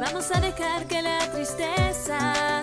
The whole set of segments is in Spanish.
Vamos a dejar que la tristeza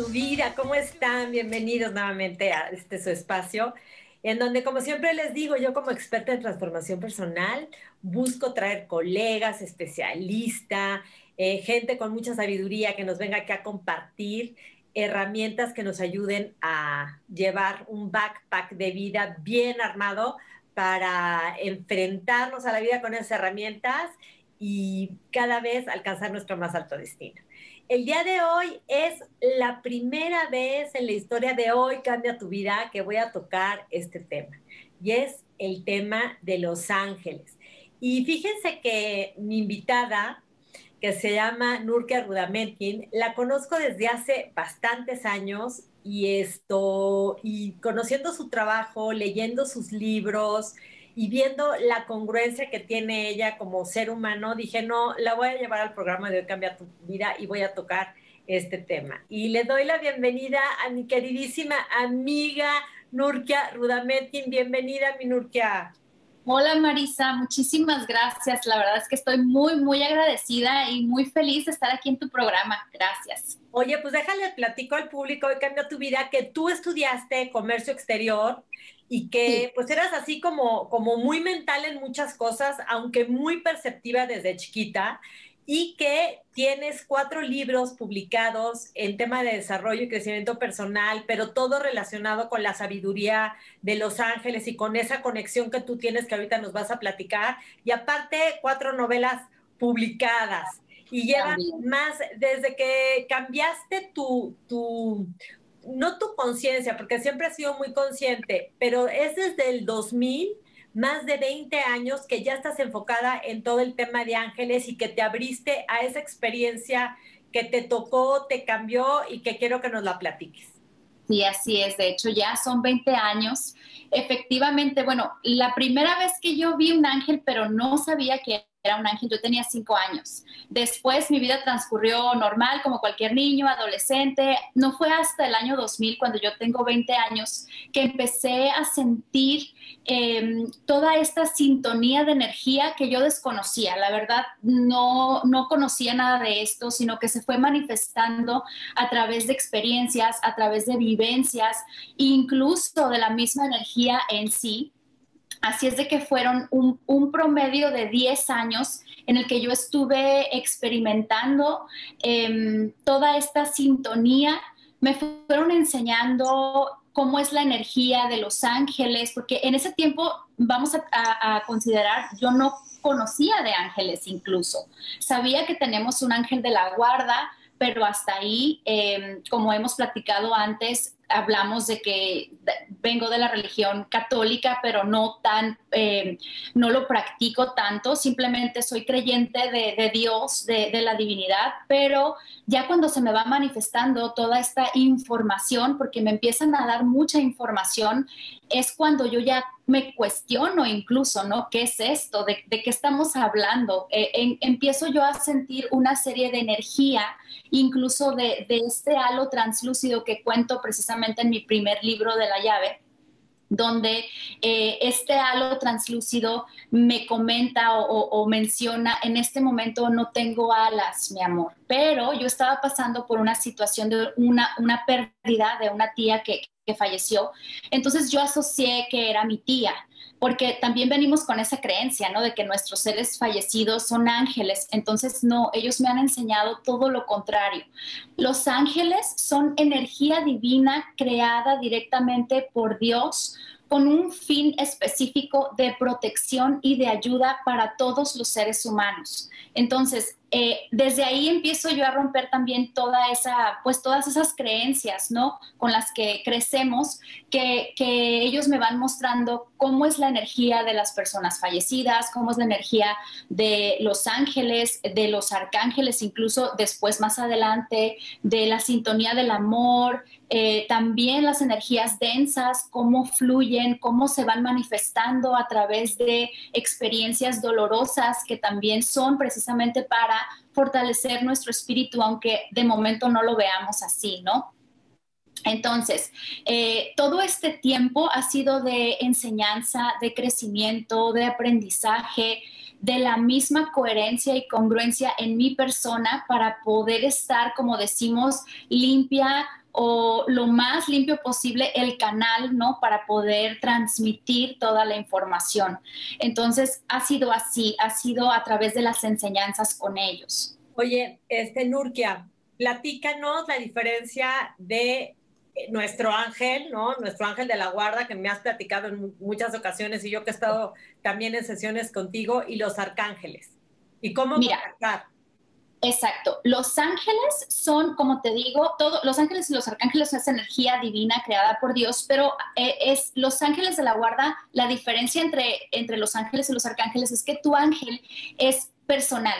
tu vida. ¿Cómo están? Bienvenidos nuevamente a este su espacio, en donde como siempre les digo, yo como experta en transformación personal, busco traer colegas, especialistas, eh, gente con mucha sabiduría que nos venga aquí a compartir herramientas que nos ayuden a llevar un backpack de vida bien armado para enfrentarnos a la vida con esas herramientas y cada vez alcanzar nuestro más alto destino. El día de hoy es la primera vez en la historia de Hoy Cambia tu Vida que voy a tocar este tema. Y es el tema de los ángeles. Y fíjense que mi invitada, que se llama Nurkia Rudametkin, la conozco desde hace bastantes años y esto, y conociendo su trabajo, leyendo sus libros, y viendo la congruencia que tiene ella como ser humano, dije, no, la voy a llevar al programa de Hoy Cambia tu Vida y voy a tocar este tema. Y le doy la bienvenida a mi queridísima amiga Nurkia Rudametkin. Bienvenida, mi Nurkia. Hola Marisa, muchísimas gracias. La verdad es que estoy muy, muy agradecida y muy feliz de estar aquí en tu programa. Gracias. Oye, pues déjale platico al público Hoy Cambia tu Vida que tú estudiaste comercio exterior y que Sí. pues eras así como, como muy mental en muchas cosas, aunque muy perceptiva desde chiquita, y que tienes cuatro libros publicados en tema de desarrollo y crecimiento personal, pero todo relacionado con la sabiduría de los ángeles y con esa conexión que tú tienes que ahorita nos vas a platicar, y aparte cuatro novelas publicadas. Y llevan También. más, desde que cambiaste tu, tu, no tu conciencia, porque siempre has sido muy consciente, pero es desde el 2000, más de 20 años que ya estás enfocada en todo el tema de ángeles y que te abriste a esa experiencia que te tocó, te cambió y que quiero que nos la platiques. Sí, así es. De hecho, ya son 20 años. Efectivamente, bueno, la primera vez que yo vi un ángel, pero no sabía que era un ángel, yo tenía cinco años. Después mi vida transcurrió normal, como cualquier niño, adolescente. No fue hasta el año 2000, cuando yo tengo 20 años, que empecé a sentir eh, toda esta sintonía de energía que yo desconocía. La verdad, no, no conocía nada de esto, sino que se fue manifestando a través de experiencias, a través de vivencias, incluso de la misma energía en sí. Así es de que fueron un, promedio de 10 años en el que yo estuve experimentando eh, toda esta sintonía. Me fueron enseñando cómo es la energía de los ángeles, porque en ese tiempo vamos a, considerar, yo no conocía de ángeles incluso. Sabía que tenemos un ángel de la guarda, pero hasta ahí, eh, como hemos platicado antes, hablamos de que vengo de la religión católica, pero no tan, eh, no lo practico tanto, simplemente soy creyente de, de Dios, de, de, la divinidad, pero ya cuando se me va manifestando toda esta información, porque me empiezan a dar mucha información, es cuando yo ya me cuestiono incluso, ¿no? ¿Qué es esto? ¿De, qué estamos hablando? Eh, empiezo yo a sentir una serie de energía, incluso de, de este halo translúcido que cuento precisamente en mi primer libro de la llave, donde eh, este halo translúcido me comenta o, menciona, en este momento no tengo alas, mi amor, pero yo estaba pasando por una situación de una, una pérdida de una tía que, que falleció, entonces yo asocié que era mi tía porque también venimos con esa creencia, ¿no? De que nuestros seres fallecidos son ángeles. Entonces, no, ellos me han enseñado todo lo contrario. Los ángeles son energía divina creada directamente por Dios con un fin específico de protección y de ayuda para todos los seres humanos. Entonces, eh, desde ahí empiezo yo a romper también toda esa, pues todas esas creencias, ¿no? Con las que crecemos, que, ellos me van mostrando cómo es la energía de las personas fallecidas, cómo es la energía de los ángeles, de los arcángeles, incluso después más adelante, de la sintonía del amor, eh, también las energías densas, cómo fluyen, cómo se van manifestando a través de experiencias dolorosas que también son precisamente para fortalecer nuestro espíritu, aunque de momento no lo veamos así, ¿no? Entonces, eh, todo este tiempo ha sido de enseñanza, de crecimiento, de aprendizaje, de la misma coherencia y congruencia en mi persona para poder estar, como decimos, limpia, o lo más limpio posible el canal, ¿no? Para poder transmitir toda la información. Entonces, ha sido así, ha sido a través de las enseñanzas con ellos. Oye, este Nurkia, platícanos la diferencia de nuestro ángel, ¿no? Nuestro ángel de la guarda que me has platicado en muchas ocasiones y yo que he estado también en sesiones contigo y los arcángeles. ¿Y cómo Mira, Exacto. Los ángeles son, como te digo, todos los ángeles y los arcángeles esa energía divina creada por Dios, pero eh, es los ángeles de la guarda, la diferencia entre, entre los ángeles y los arcángeles es que tu ángel es personal.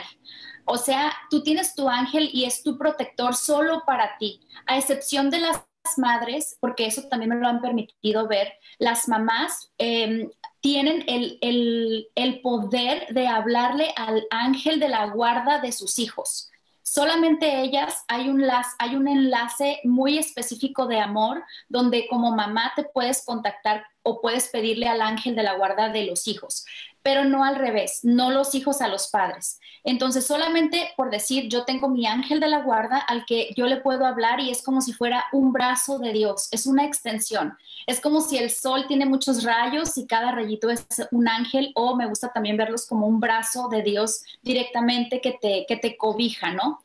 O sea, tú tienes tu ángel y es tu protector solo para ti, a excepción de las madres, porque eso también me lo han permitido ver, las mamás em, tienen el, poder de hablarle al ángel de la guarda de sus hijos. Solamente ellas hay un, hay un enlace muy específico de amor donde como mamá te puedes contactar o puedes pedirle al ángel de la guarda de los hijos pero no al revés, no los hijos a los padres. Entonces, solamente por decir, yo tengo mi ángel de la guarda al que yo le puedo hablar y es como si fuera un brazo de Dios, es una extensión. Es como si el sol tiene muchos rayos y cada rayito es un ángel o me gusta también verlos como un brazo de Dios directamente que te, que te cobija, ¿no?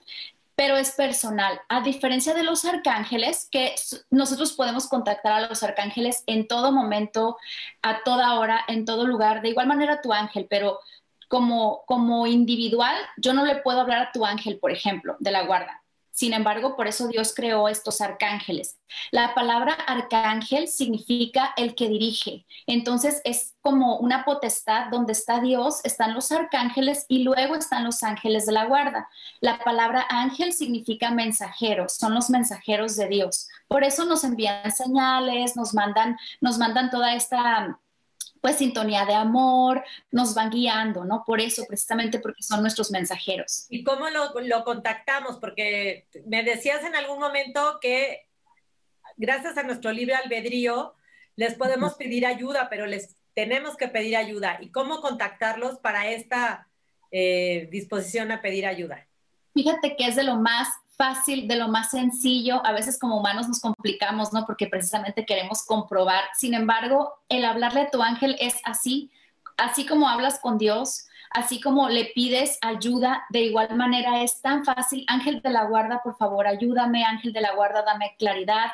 Pero es personal. A diferencia de los arcángeles, que nosotros podemos contactar a los arcángeles en todo momento, a toda hora, en todo lugar, de igual manera tu ángel, pero como, como individual, yo no le puedo hablar a tu ángel, por ejemplo, de la guarda. Sin embargo, por eso Dios creó estos arcángeles. La palabra arcángel significa el que dirige. Entonces es como una potestad donde está Dios, están los arcángeles y luego están los ángeles de la guarda. La palabra ángel significa mensajero, son los mensajeros de Dios. Por eso nos envían señales, nos mandan, nos mandan toda esta pues sintonía de amor, nos van guiando, ¿no? Por eso, precisamente porque son nuestros mensajeros. ¿Y cómo lo, lo contactamos? Porque me decías en algún momento que gracias a nuestro libre albedrío les podemos pedir ayuda, pero les tenemos que pedir ayuda. ¿Y cómo contactarlos para esta eh, disposición a pedir ayuda? Fíjate que es de lo más fácil, de lo más sencillo. A veces como humanos nos complicamos, ¿no? Porque precisamente queremos comprobar. Sin embargo, el hablarle a tu ángel es así, así como hablas con Dios, así como le pides ayuda, de igual manera es tan fácil. Ángel de la guarda, por favor, ayúdame. Ángel de la guarda, dame claridad.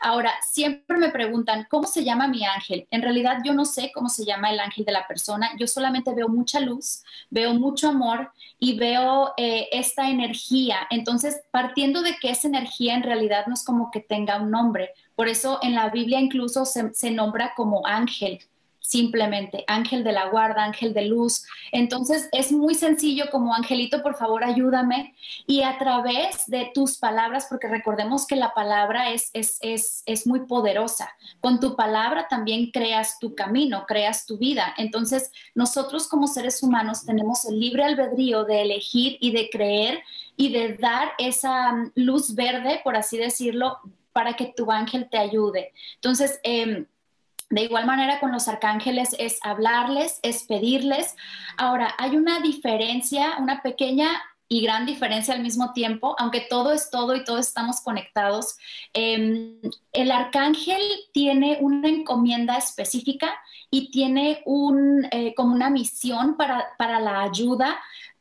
Ahora, siempre me preguntan, ¿cómo se llama mi ángel? En realidad yo no sé cómo se llama el ángel de la persona, yo solamente veo mucha luz, veo mucho amor y veo eh, esta energía. Entonces, partiendo de que esa energía en realidad no es como que tenga un nombre, por eso en la Biblia incluso se, se nombra como ángel simplemente ángel de la guarda, ángel de luz. Entonces es muy sencillo como angelito, por favor ayúdame y a través de tus palabras, porque recordemos que la palabra es, es, es, es muy poderosa, con tu palabra también creas tu camino, creas tu vida. Entonces nosotros como seres humanos tenemos el libre albedrío de elegir y de creer y de dar esa mm, luz verde, por así decirlo, para que tu ángel te ayude. Entonces, eh, De igual manera con los arcángeles es hablarles, es pedirles. Ahora, hay una diferencia, una pequeña y gran diferencia al mismo tiempo, aunque todo es todo y todos estamos conectados. Em, el arcángel tiene una encomienda específica y tiene un, eh, como una misión para, para la ayuda.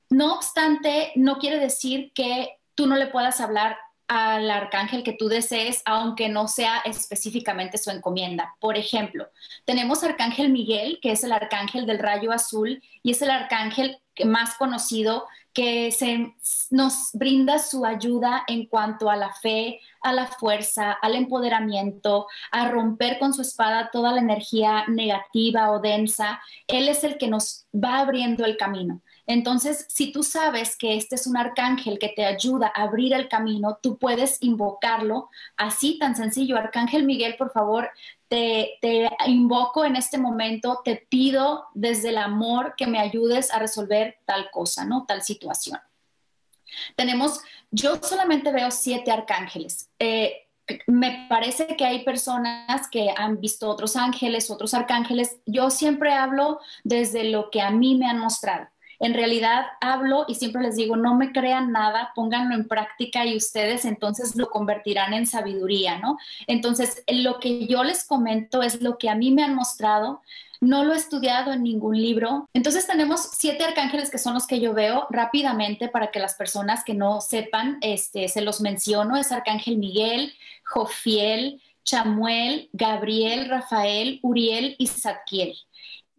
No obstante, no quiere decir que tú no le puedas hablar al arcángel que tú desees, aunque no sea específicamente su encomienda. Por ejemplo, tenemos arcángel Miguel, que es el arcángel del rayo azul y es el arcángel más conocido que se, nos brinda su ayuda en cuanto a la fe, a la fuerza, al empoderamiento, a romper con su espada toda la energía negativa o densa. Él es el que nos va abriendo el camino. Entonces, si tú sabes que este es un arcángel que te ayuda a abrir el camino, tú puedes invocarlo así tan sencillo. Arcángel Miguel, por favor, te, invoco en este momento, te pido desde el amor que me ayudes a resolver tal cosa, ¿no? Tal situación. Tenemos, yo solamente veo siete arcángeles. Eh, me parece que hay personas que han visto otros ángeles, otros arcángeles. Yo siempre hablo desde lo que a mí me han mostrado en realidad hablo y siempre les digo, no me crean nada, pónganlo en práctica y ustedes entonces lo convertirán en sabiduría, ¿no? Entonces, lo que yo les comento es lo que a mí me han mostrado, no lo he estudiado en ningún libro. Entonces tenemos siete arcángeles que son los que yo veo rápidamente para que las personas que no sepan, este, se los menciono. Es Arcángel Miguel, Jofiel, Chamuel, Gabriel, Rafael, Uriel y Zadkiel.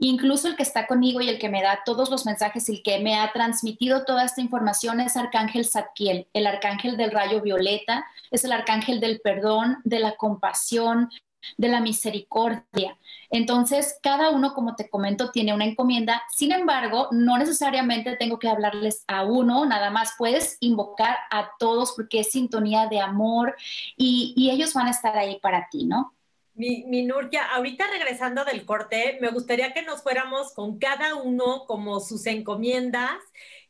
Incluso el que está conmigo y el que me da todos los mensajes y el que me ha transmitido toda esta información es Arcángel Zadkiel, el arcángel del rayo violeta, es el arcángel del perdón, de la compasión, de la misericordia. Entonces, cada uno, como te comento, tiene una encomienda. Sin embargo, no necesariamente tengo que hablarles a uno, nada más puedes invocar a todos porque es sintonía de amor y, y ellos van a estar ahí para ti, ¿no? Mi, mi Nurkia, ahorita regresando del corte, me gustaría que nos fuéramos con cada uno como sus encomiendas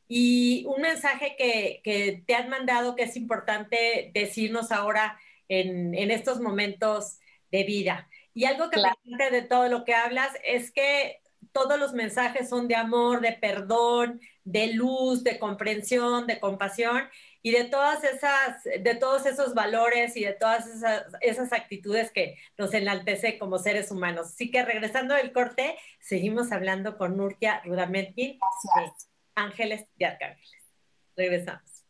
y un mensaje que, que te han mandado que es importante decirnos ahora en, en estos momentos de vida. Y algo que me encanta de todo lo que hablas es que todos los mensajes son de amor, de perdón, de luz, de comprensión, de compasión y de todas esas, de todos esos valores y de todas esas, actitudes que nos enaltece como seres humanos. Así que regresando del corte, seguimos hablando con Nurkia Rudametkin de Ángeles y Arcángeles. Regresamos.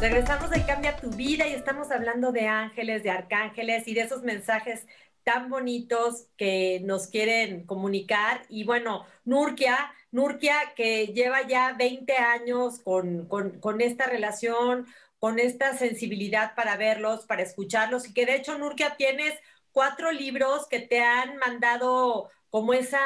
Regresamos de Cambia tu vida y estamos hablando de ángeles, de arcángeles y de esos mensajes tan bonitos que nos quieren comunicar. Y bueno, Nurkia, Nurkia que lleva ya 20 años con, esta relación, con esta sensibilidad para verlos, para escucharlos, y que de hecho, Nurkia, tienes cuatro libros que te han mandado como esa,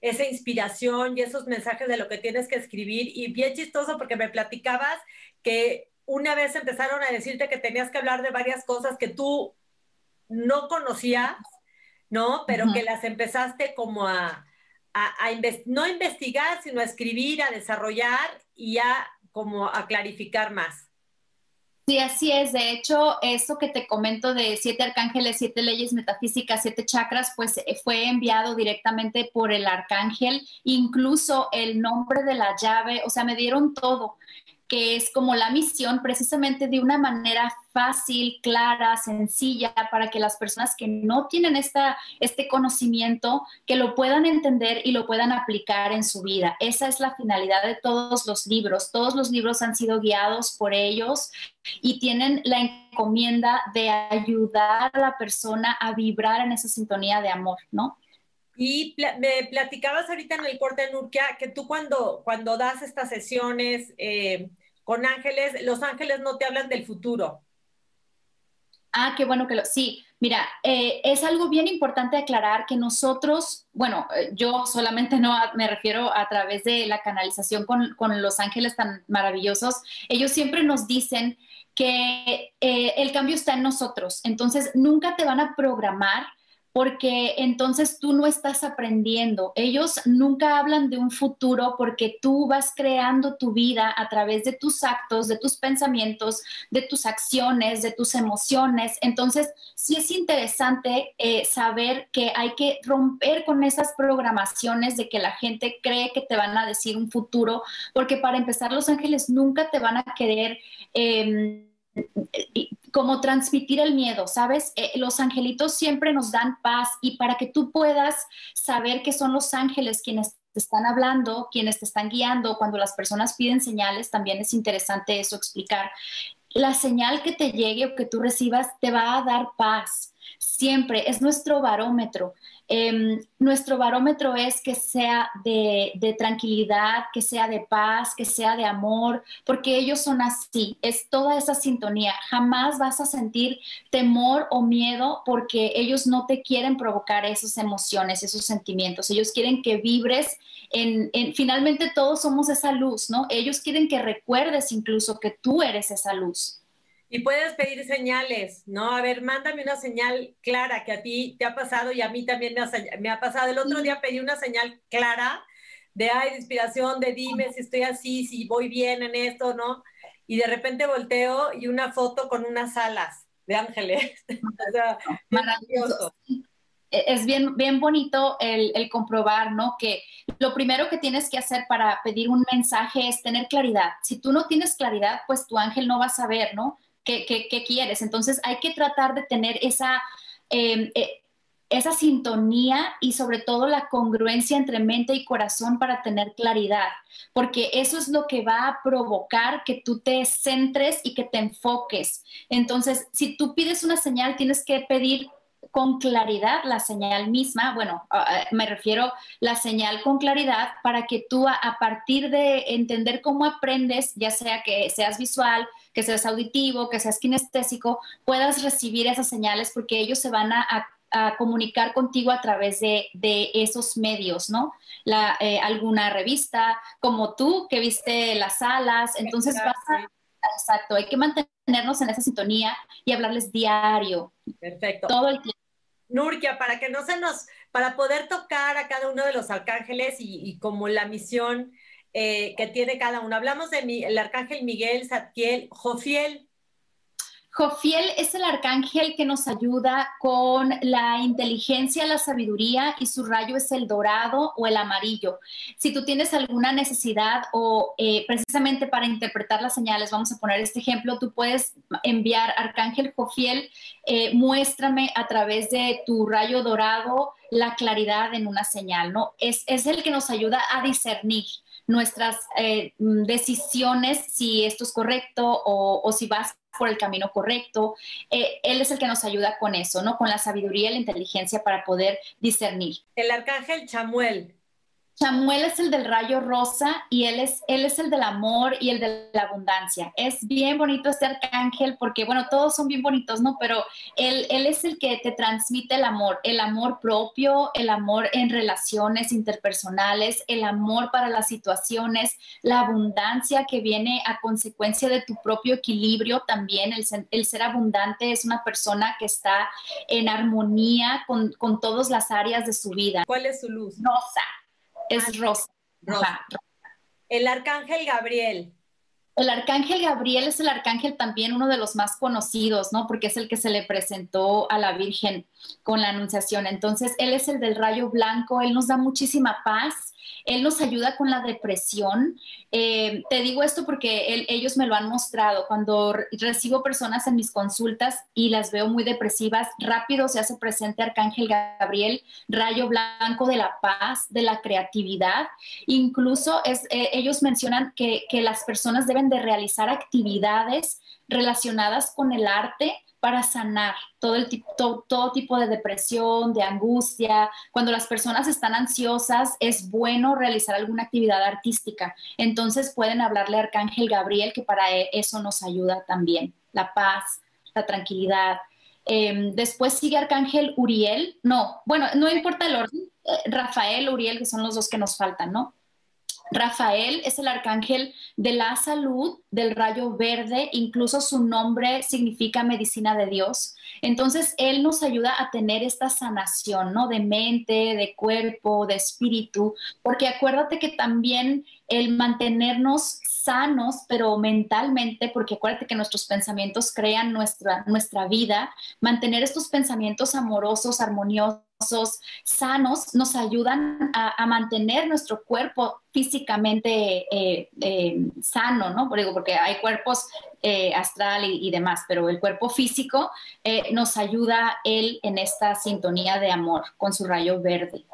esa inspiración y esos mensajes de lo que tienes que escribir. Y bien chistoso porque me platicabas que una vez empezaron a decirte que tenías que hablar de varias cosas que tú no conocías ¿no? Pero que las empezaste como a, no investigar, sino a escribir, a desarrollar y a como a clarificar más. Sí, así es. De hecho, eso que te comento de siete arcángeles, siete leyes metafísicas, siete chakras, pues eh, fue enviado directamente por el arcángel, incluso el nombre de la llave, o sea, me dieron todo que es como la misión precisamente de una manera fácil, clara, sencilla, para que las personas que no tienen esta, este conocimiento, que lo puedan entender y lo puedan aplicar en su vida. Esa es la finalidad de todos los libros. Todos los libros han sido guiados por ellos y tienen la encomienda de ayudar a la persona a vibrar en esa sintonía de amor, ¿no? Y me platicabas ahorita en el corte Nurkia que tú cuando, cuando das estas sesiones, eh, con ángeles, los ángeles no te hablan del futuro. Ah, qué bueno que lo... Sí, mira, eh, es algo bien importante aclarar que nosotros, bueno, eh, yo solamente no me refiero a través de la canalización con, los ángeles tan maravillosos, ellos siempre nos dicen que eh, el cambio está en nosotros, entonces nunca te van a programar porque entonces tú no estás aprendiendo. Ellos nunca hablan de un futuro porque tú vas creando tu vida a través de tus actos, de tus pensamientos, de tus acciones, de tus emociones. Entonces, sí es interesante eh, saber que hay que romper con esas programaciones de que la gente cree que te van a decir un futuro, porque para empezar, los ángeles nunca te van a querer... Em, como transmitir el miedo, ¿sabes? Eh, los angelitos siempre nos dan paz y para que tú puedas saber que son los ángeles quienes te están hablando, quienes te están guiando, cuando las personas piden señales, también es interesante eso explicar. La señal que te llegue o que tú recibas te va a dar paz. Siempre es nuestro barómetro. Em, nuestro barómetro es que sea de, tranquilidad, que sea de paz, que sea de amor, porque ellos son así, es toda esa sintonía. Jamás vas a sentir temor o miedo porque ellos no te quieren provocar esas emociones, esos sentimientos. Ellos quieren que vibres en, en, finalmente todos somos esa luz, ¿no? Ellos quieren que recuerdes incluso que tú eres esa luz. Y puedes pedir señales, ¿no? A ver, mándame una señal clara que a ti te ha pasado y a mí también me ha, pasado. El otro día pedí una señal clara de, ay, de inspiración, de dime si estoy así, si voy bien en esto, ¿no? Y de repente volteo y una foto con unas alas de ángeles. o sea, maravilloso. E, es bien, bien bonito el, el, comprobar, ¿no? Que lo primero que tienes que hacer para pedir un mensaje es tener claridad. Si tú no tienes claridad, pues tu ángel no va a saber, ¿no? Qué, quieres. Entonces hay que tratar de tener esa, em, eh, esa sintonía y sobre todo la congruencia entre mente y corazón para tener claridad, porque eso es lo que va a provocar que tú te centres y que te enfoques. Entonces, si tú pides una señal, tienes que pedir con claridad la señal misma, bueno, me refiero la señal con claridad para que tú a, partir de entender cómo aprendes, ya sea que seas visual, que seas auditivo, que seas kinestésico, puedas recibir esas señales porque ellos se van a, comunicar contigo a través de, esos medios, ¿no? La, eh, alguna revista como tú que viste las salas, entonces vas a Exacto, hay que mantenernos en esa sintonía y hablarles diario. Perfecto. Todo el tiempo. Nurkia, para que no se nos, para poder tocar a cada uno de los arcángeles y, como la misión eh, que tiene cada uno. Hablamos del el arcángel Miguel, Zadkiel, Jofiel, Jofiel es el arcángel que nos ayuda con la inteligencia, la sabiduría y su rayo es el dorado o el amarillo. Si tú tienes alguna necesidad o eh, precisamente para interpretar las señales, vamos a poner este ejemplo, tú puedes enviar arcángel Jofiel, eh, muéstrame a través de tu rayo dorado la claridad en una señal, ¿no? Es, es el que nos ayuda a discernir nuestras eh, decisiones, si esto es correcto o, o si vas por el camino correcto. Eh, él es el que nos ayuda con eso, ¿no? Con la sabiduría y la inteligencia para poder discernir. El arcángel Chamuel. Samuel es el del rayo rosa y él es, él es el del amor y el de la abundancia. Es bien bonito este arcángel porque, bueno, todos son bien bonitos, ¿no? Pero él, él es el que te transmite el amor, el amor propio, el amor en relaciones interpersonales, el amor para las situaciones, la abundancia que viene a consecuencia de tu propio equilibrio también. El, el ser abundante es una persona que está en armonía con, con todas las áreas de su vida. ¿Cuál es su luz? Rosa es rosa. rosa. El arcángel Gabriel. El arcángel Gabriel es el arcángel también uno de los más conocidos, ¿no? Porque es el que se le presentó a la Virgen con la anunciación. Entonces, él es el del rayo blanco, él nos da muchísima paz, él nos ayuda con la depresión. Eh, te digo esto porque ellos me lo han mostrado. Cuando recibo personas en mis consultas y las veo muy depresivas, rápido se hace presente Arcángel Gabriel, rayo blanco de la paz, de la creatividad. Incluso es, eh, ellos mencionan que, que las personas deben de realizar actividades relacionadas con el arte para sanar todo, el tipo, todo, tipo de depresión, de angustia. Cuando las personas están ansiosas, es bueno realizar alguna actividad artística. Entonces pueden hablarle a Arcángel Gabriel, que para e, eso nos ayuda también. La paz, la tranquilidad. Em, después sigue Arcángel Uriel. No, bueno, no importa el orden. Eh, Rafael, Uriel, que son los dos que nos faltan, ¿no? Rafael es el arcángel de la salud, del rayo verde, incluso su nombre significa medicina de Dios. Entonces, él nos ayuda a tener esta sanación, ¿no? De mente, de cuerpo, de espíritu, porque acuérdate que también el mantenernos sanos, pero mentalmente, porque acuérdate que nuestros pensamientos crean nuestra, nuestra vida, mantener estos pensamientos amorosos, armoniosos, sanos nos ayudan a, mantener nuestro cuerpo físicamente eh, eh, sano, ¿no? Porque hay cuerpos eh, astral y, demás, pero el cuerpo físico nos ayuda él en esta sintonía de amor con su rayo verde.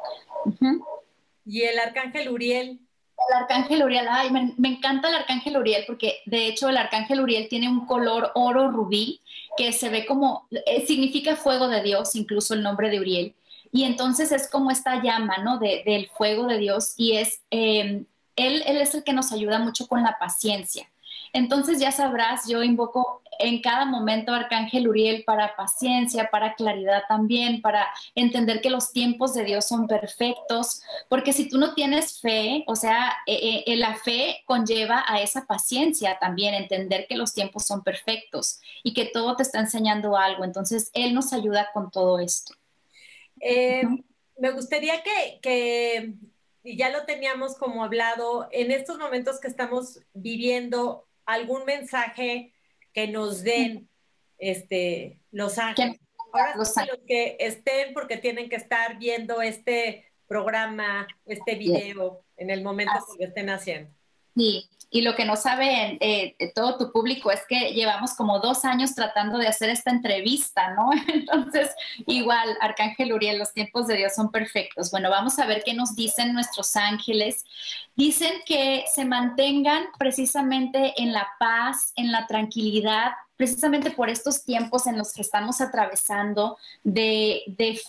Y el arcángel Uriel. El arcángel Uriel, ay, me, encanta el arcángel Uriel porque de hecho el arcángel Uriel tiene un color oro rubí que se ve como, significa fuego de Dios, incluso el nombre de Uriel. Y entonces es como esta llama, ¿no? del fuego de Dios y es, em, él, él es el que nos ayuda mucho con la paciencia. Entonces ya sabrás, yo invoco en cada momento Arcángel Uriel para paciencia, para claridad también, para entender que los tiempos de Dios son perfectos, porque si tú no tienes fe, o sea, eh, eh, la fe conlleva a esa paciencia también, entender que los tiempos son perfectos y que todo te está enseñando algo. Entonces, Él nos ayuda con todo esto. Eh, me gustaría que, y ya lo teníamos como hablado, en estos momentos que estamos viviendo, algún mensaje que nos den este, los ángeles. Ahora los, que estén porque tienen que estar viendo este programa, este video, en el momento que lo estén haciendo. Sí, y lo que no sabe eh, todo tu público es que llevamos como dos años tratando de hacer esta entrevista, ¿no? Entonces, igual, Arcángel Uriel, los tiempos de Dios son perfectos. Bueno, vamos a ver qué nos dicen nuestros ángeles. Dicen que se mantengan precisamente en la paz, en la tranquilidad, precisamente por estos tiempos en los que estamos atravesando de,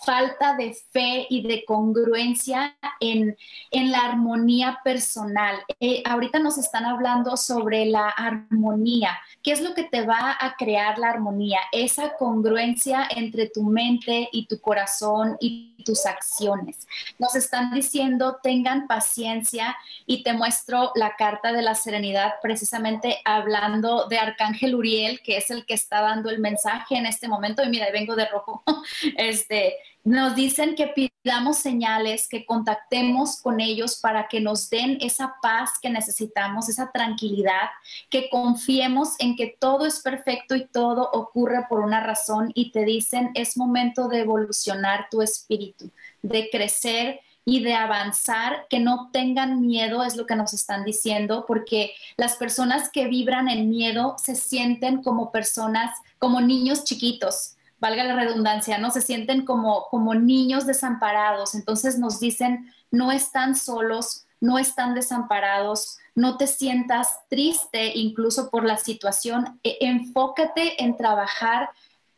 falta de fe y de congruencia en, la armonía personal. Eh, ahorita nos están hablando sobre la armonía. ¿Qué es lo que te va a crear la armonía? Esa congruencia entre tu mente y tu corazón y tus acciones. Nos están diciendo, tengan paciencia y te muestro la carta de la serenidad precisamente hablando de Arcángel Uriel, que es el que está dando el mensaje en este momento. Y mira, vengo de rojo. Este, nos dicen que pidamos señales, que contactemos con ellos para que nos den esa paz que necesitamos, esa tranquilidad, que confiemos en que todo es perfecto y todo ocurre por una razón y te dicen es momento de evolucionar tu espíritu, de crecer y de avanzar, que no tengan miedo, es lo que nos están diciendo, porque las personas que vibran en miedo se sienten como personas, como niños chiquitos, valga la redundancia, ¿no? Se sienten como, como niños desamparados. Entonces nos dicen, no están solos, no están desamparados, no te sientas triste incluso por la situación, e, enfócate en trabajar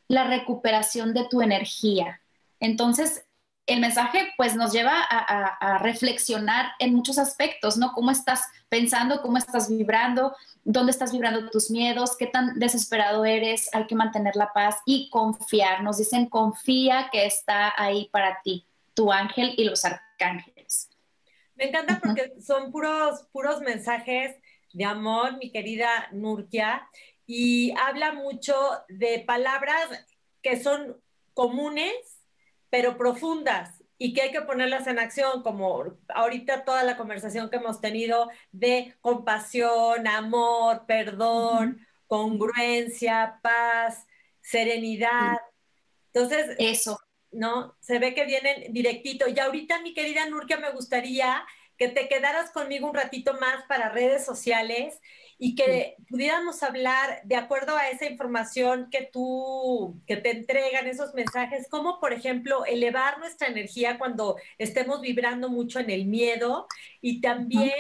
la recuperación de tu energía. Entonces, el mensaje pues nos lleva a, reflexionar en muchos aspectos, ¿no? ¿Cómo estás pensando? ¿Cómo estás vibrando? ¿Dónde estás vibrando tus miedos? ¿Qué tan desesperado eres? Hay que mantener la paz y confiar. Nos dicen confía que está ahí para ti, tu ángel y los arcángeles. Me encanta porque son puros, puros mensajes de amor, mi querida Nurkia, y habla mucho de palabras que son comunes pero profundas y que hay que ponerlas en acción, como ahorita toda la conversación que hemos tenido de compasión, amor, perdón, congruencia, paz, serenidad. Entonces, eso. ¿No? Se ve que vienen directito. Y ahorita, mi querida Nurkia, me gustaría que te quedaras conmigo un ratito más para redes sociales y que pudiéramos hablar de acuerdo a esa información que tú, que te entregan esos mensajes, como por ejemplo elevar nuestra energía cuando estemos vibrando mucho en el miedo y también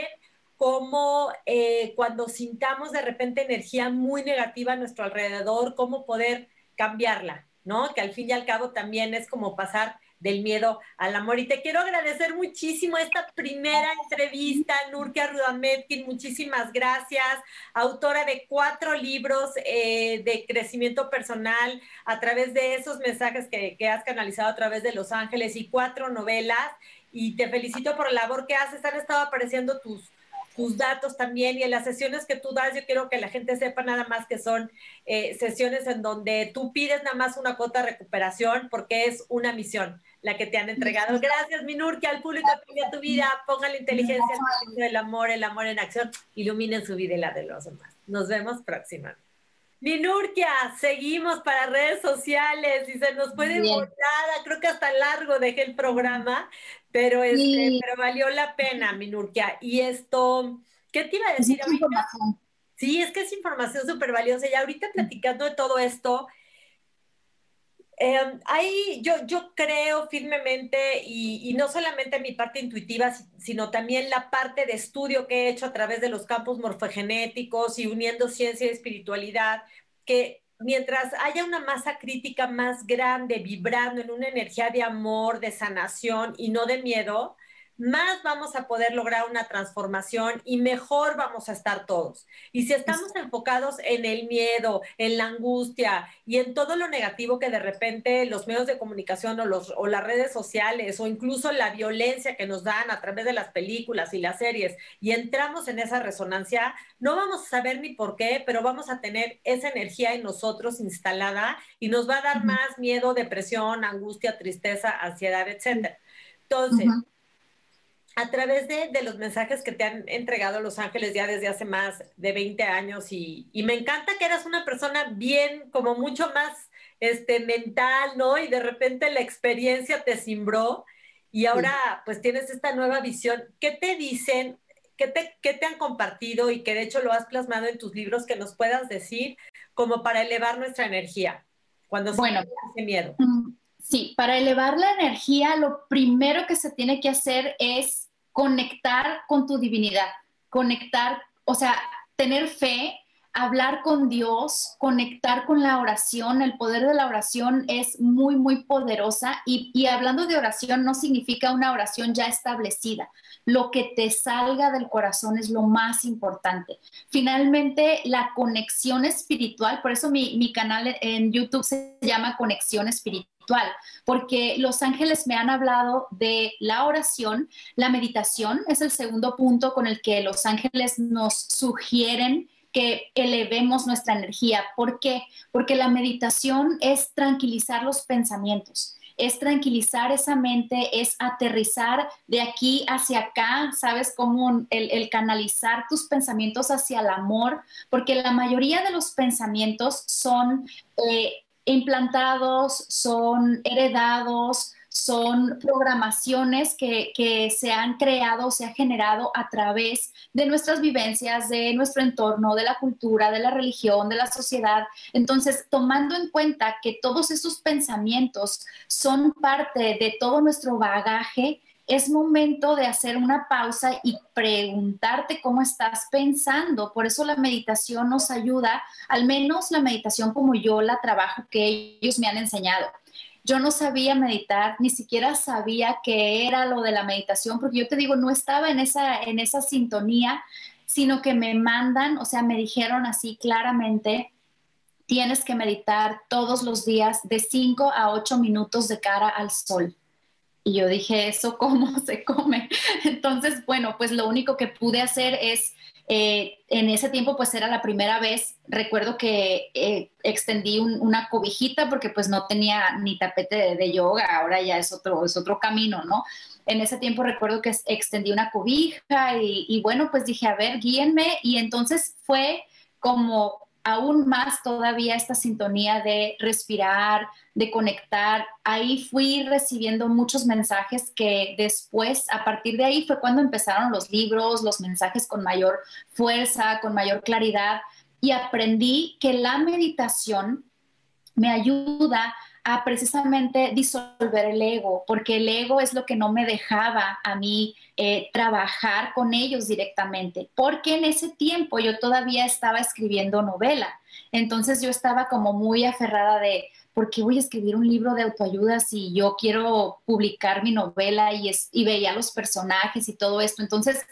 cómo eh, cuando sintamos de repente energía muy negativa a nuestro alrededor, cómo poder cambiarla, ¿no? Que al fin y al cabo también es como pasar del miedo al amor. Y te quiero agradecer muchísimo esta primera entrevista, Nurkia Rudametkin, muchísimas gracias, autora de cuatro libros eh, de crecimiento personal a través de esos mensajes que, que has canalizado a través de Los Ángeles y cuatro novelas. Y te felicito por la labor que haces. Han estado apareciendo tus, tus datos también y en las sesiones que tú das, yo quiero que la gente sepa nada más que son eh, sesiones en donde tú pides nada más una cuota de recuperación porque es una misión la que te han entregado. Gracias, Minur, que al público cambia tu vida, ponga la inteligencia el amor, el amor en acción, iluminen su vida y la de los demás. Nos vemos próximamente. Minurkia, seguimos para redes sociales y se nos puede volar, creo que hasta largo dejé el programa, pero, este, pero valió la pena, Minurkia. Y esto, ¿qué te iba a decir ahorita? Sí, es que es información súper valiosa. Y ahorita platicando de todo esto, eh, ahí yo, yo creo firmemente, y, y, no solamente mi parte intuitiva, sino también la parte de estudio que he hecho a través de los campos morfogenéticos y uniendo ciencia y espiritualidad, que mientras haya una masa crítica más grande, vibrando en una energía de amor, de sanación y no de miedo, más vamos a poder lograr una transformación y mejor vamos a estar todos. Y si estamos enfocados en el miedo, en la angustia y en todo lo negativo que de repente los medios de comunicación o, los, o las redes sociales o incluso la violencia que nos dan a través de las películas y las series y entramos en esa resonancia, no vamos a saber ni por qué, pero vamos a tener esa energía en nosotros instalada y nos va a dar más miedo, depresión, angustia, tristeza, ansiedad, etc. Entonces, a través de, de, los mensajes que te han entregado Los Ángeles ya desde hace más de 20 años y, y, me encanta que eras una persona bien, como mucho más este, mental, ¿no? Y de repente la experiencia te cimbró y ahora sí. pues tienes esta nueva visión. ¿Qué te dicen? ¿Qué te, ¿Qué te han compartido y que de hecho lo has plasmado en tus libros que nos puedas decir como para elevar nuestra energía cuando bueno, se ese miedo? Sí, para elevar la energía, lo primero que se tiene que hacer es conectar con tu divinidad, conectar, o sea, tener fe, hablar con Dios, conectar con la oración. El poder de la oración es muy, muy poderosa y, y, hablando de oración no significa una oración ya establecida. Lo que te salga del corazón es lo más importante. Finalmente, la conexión espiritual, por eso mi, mi canal en YouTube se llama Conexión Porque los ángeles me han hablado de la oración, la meditación es el segundo punto con el que los ángeles nos sugieren que elevemos nuestra energía. ¿Por qué? Porque la meditación es tranquilizar los pensamientos es tranquilizar esa mente, es aterrizar de aquí hacia acá, ¿sabes? Como el, el, canalizar tus pensamientos hacia el amor, porque la mayoría de los pensamientos son eh, implantados, son heredados, son programaciones que, que, se han creado, se ha generado a través de nuestras vivencias, de nuestro entorno, de la cultura, de la religión, de la sociedad. Entonces, tomando en cuenta que todos esos pensamientos son parte de todo nuestro bagaje, es momento de hacer una pausa y preguntarte cómo estás pensando. Por eso la meditación nos ayuda, al menos la meditación como yo la trabajo, que ellos me han enseñado. Yo no sabía meditar, ni siquiera sabía qué era lo de la meditación, porque yo te digo, no estaba en esa, en esa sintonía, sino que me mandan, o sea, me dijeron así claramente, tienes que meditar todos los días de 5 a 8 minutos de cara al sol y yo dije, ¿eso cómo se come? Entonces, bueno, pues lo único que pude hacer es, eh, en ese tiempo pues era la primera vez, recuerdo que eh, extendí un, una cobijita porque pues no tenía ni tapete de, de, yoga, ahora ya es otro, es otro camino, ¿no? En ese tiempo recuerdo que extendí una cobija y, y bueno, pues dije, a ver, guíenme y entonces fue como aún más todavía esta sintonía de respirar, de conectar. Ahí fui recibiendo muchos mensajes que después, a partir de ahí fue cuando empezaron los libros, los mensajes con mayor fuerza, con mayor claridad y aprendí que la meditación me ayuda a precisamente disolver el ego, porque el ego es lo que no me dejaba a mí eh, trabajar con ellos directamente, porque en ese tiempo yo todavía estaba escribiendo novela, entonces yo estaba como muy aferrada de, ¿por qué voy a escribir un libro de autoayuda si yo quiero publicar mi novela y, es, y veía los personajes y todo esto? Entonces,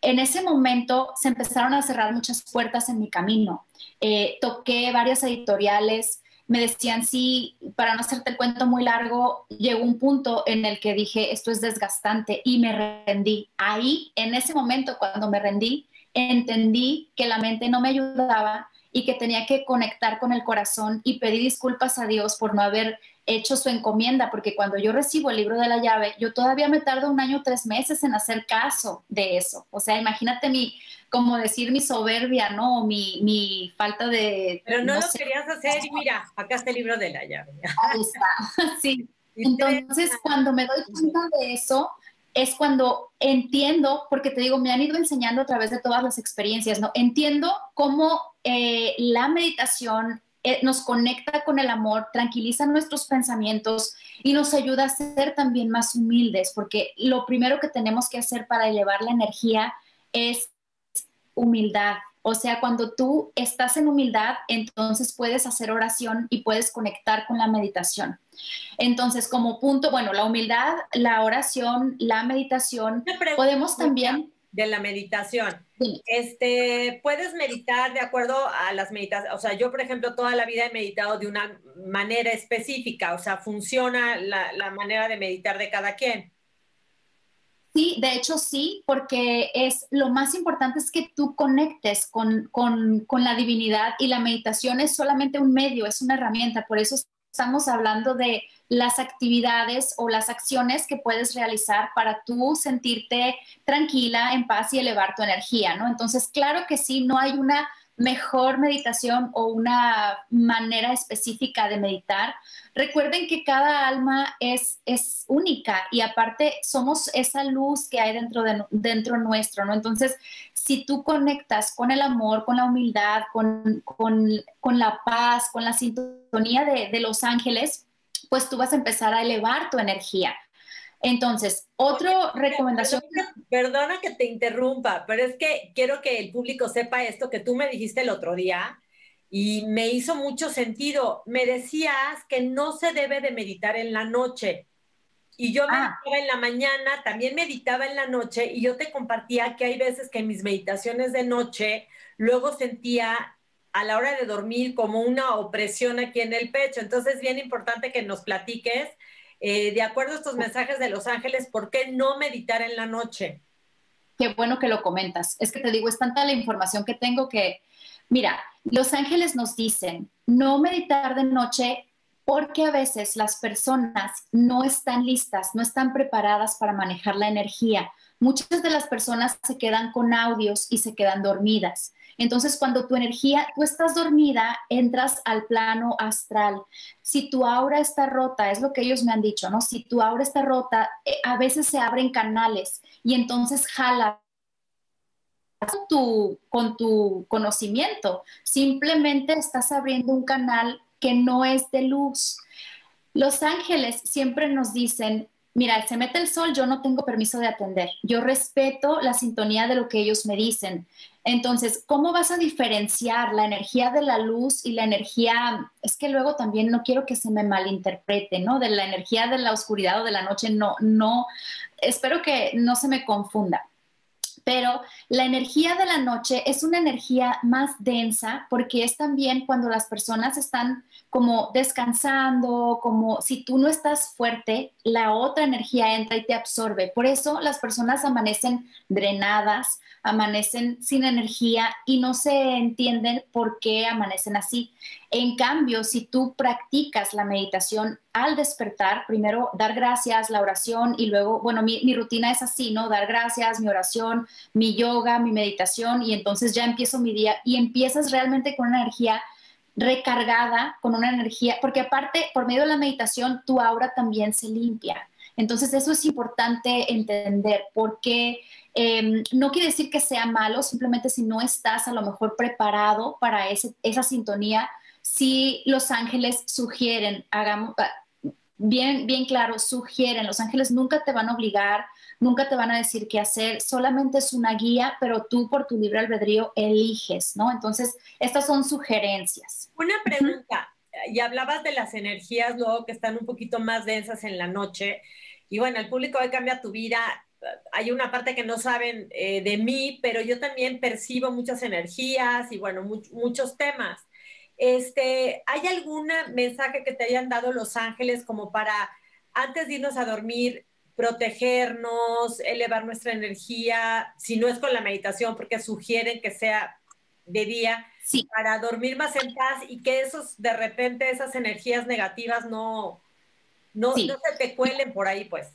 en ese momento se empezaron a cerrar muchas puertas en mi camino. Eh, toqué varias editoriales, me decían, sí, para no hacerte el cuento muy largo, llegó un punto en el que dije, esto es desgastante y me rendí. Ahí, en ese momento, cuando me rendí, entendí que la mente no me ayudaba y que tenía que conectar con el corazón y pedir disculpas a Dios por no haber hecho su encomienda, porque cuando yo recibo el libro de la llave, yo todavía me tardo un año, tres meses en hacer caso de eso. O sea, imagínate mi, como decir mi soberbia, ¿no? Mi, mi falta de... Pero no, lo querías hacer y mira, acá está el libro de la llave. Ahí está, sí. Entonces, cuando me doy cuenta de eso, es cuando entiendo, porque te digo, me han ido enseñando a través de todas las experiencias, ¿no? Entiendo cómo eh, la meditación eh, nos conecta con el amor, tranquiliza nuestros pensamientos y nos ayuda a ser también más humildes, porque lo primero que tenemos que hacer para elevar la energía es humildad. O sea, cuando tú estás en humildad, entonces puedes hacer oración y puedes conectar con la meditación. Entonces, como punto, bueno, la humildad, la oración, la meditación, podemos también... De la meditación. Este, puedes meditar de acuerdo a las meditaciones. O sea, yo, por ejemplo, toda la vida he meditado de una manera específica. O sea, funciona la, la manera de meditar de cada quien. Sí, de hecho sí, porque es lo más importante es que tú conectes con, la divinidad y la meditación es solamente un medio, es una herramienta. Por eso estamos hablando de las actividades o las acciones que puedes realizar para tú sentirte tranquila, en paz y elevar tu energía, ¿no? Entonces, claro que sí, no hay una mejor meditación o una manera específica de meditar. Recuerden que cada alma es, es única y aparte somos esa luz que hay dentro, de, dentro nuestro, ¿no? Entonces, si tú conectas con el amor, con la humildad, con, la paz, con la sintonía de, de los ángeles, pues tú vas a empezar a elevar tu energía. Entonces, otra recomendación. Perdona, que te interrumpa, pero es que quiero que el público sepa esto que tú me dijiste el otro día y me hizo mucho sentido. Me decías que no se debe de meditar en la noche. Y yo ah. meditaba en la mañana, también meditaba en la noche y yo te compartía que hay veces que en mis meditaciones de noche luego sentía a la hora de dormir como una opresión aquí en el pecho. Entonces, es bien importante que nos platiques eh, de acuerdo a estos mensajes de los ángeles, ¿por qué no meditar en la noche? Qué bueno que lo comentas. Es que te digo, es tanta la información que tengo que, mira, los ángeles nos dicen, no meditar de noche porque a veces las personas no están listas, no están preparadas para manejar la energía. Muchas de las personas se quedan con audios y se quedan dormidas. Entonces, cuando tu energía, tú estás dormida, entras al plano astral. Si tu aura está rota, es lo que ellos me han dicho, ¿no? Si tu aura está rota, eh, a veces se abren canales y entonces jala tu, con tu conocimiento. Simplemente estás abriendo un canal que no es de luz. Los ángeles siempre nos dicen, mira, se mete el sol, yo no tengo permiso de atender. Yo respeto la sintonía de lo que ellos me dicen. Entonces, ¿cómo vas a diferenciar la energía de la luz y la energía? Es que luego también no quiero que se me malinterprete, ¿no? De la energía de la oscuridad o de la noche, no, no, espero que no se me confunda pero la energía de la noche es una energía más densa porque es también cuando las personas están como descansando, como si tú no estás fuerte, la otra energía entra y te absorbe. Por eso las personas amanecen drenadas, amanecen sin energía y no se entienden por qué amanecen así. En cambio, si tú practicas la meditación al despertar, primero dar gracias, la oración y luego, bueno, mi, rutina es así, ¿no? Dar gracias, mi oración, mi yoga, mi meditación y entonces ya empiezo mi día y empiezas realmente con una energía recargada, con una energía, porque aparte, por medio de la meditación, tu aura también se limpia. Entonces, eso es importante entender porque em, no quiere decir que sea malo, simplemente si no estás a lo mejor preparado para ese, esa sintonía, si los ángeles sugieren, hagamos, bien, bien claro, sugieren, los ángeles nunca te van a obligar, nunca te van a decir qué hacer, solamente es una guía, pero tú por tu libre albedrío eliges, ¿no? Entonces, estas son sugerencias. Una pregunta, y hablabas de las energías luego que están un poquito más densas en la noche, y bueno, el público hoy cambia tu vida. Hay una parte que no saben eh, de mí, pero yo también percibo muchas energías y bueno, muchos temas. Este, ¿Hay algún mensaje que te hayan dado los ángeles como para, antes de irnos a dormir, protegernos, elevar nuestra energía, si no es con la meditación, porque sugieren que sea de día, para dormir más en paz y que esos, de repente, esas energías negativas no, no, no se te cuelen por ahí, pues.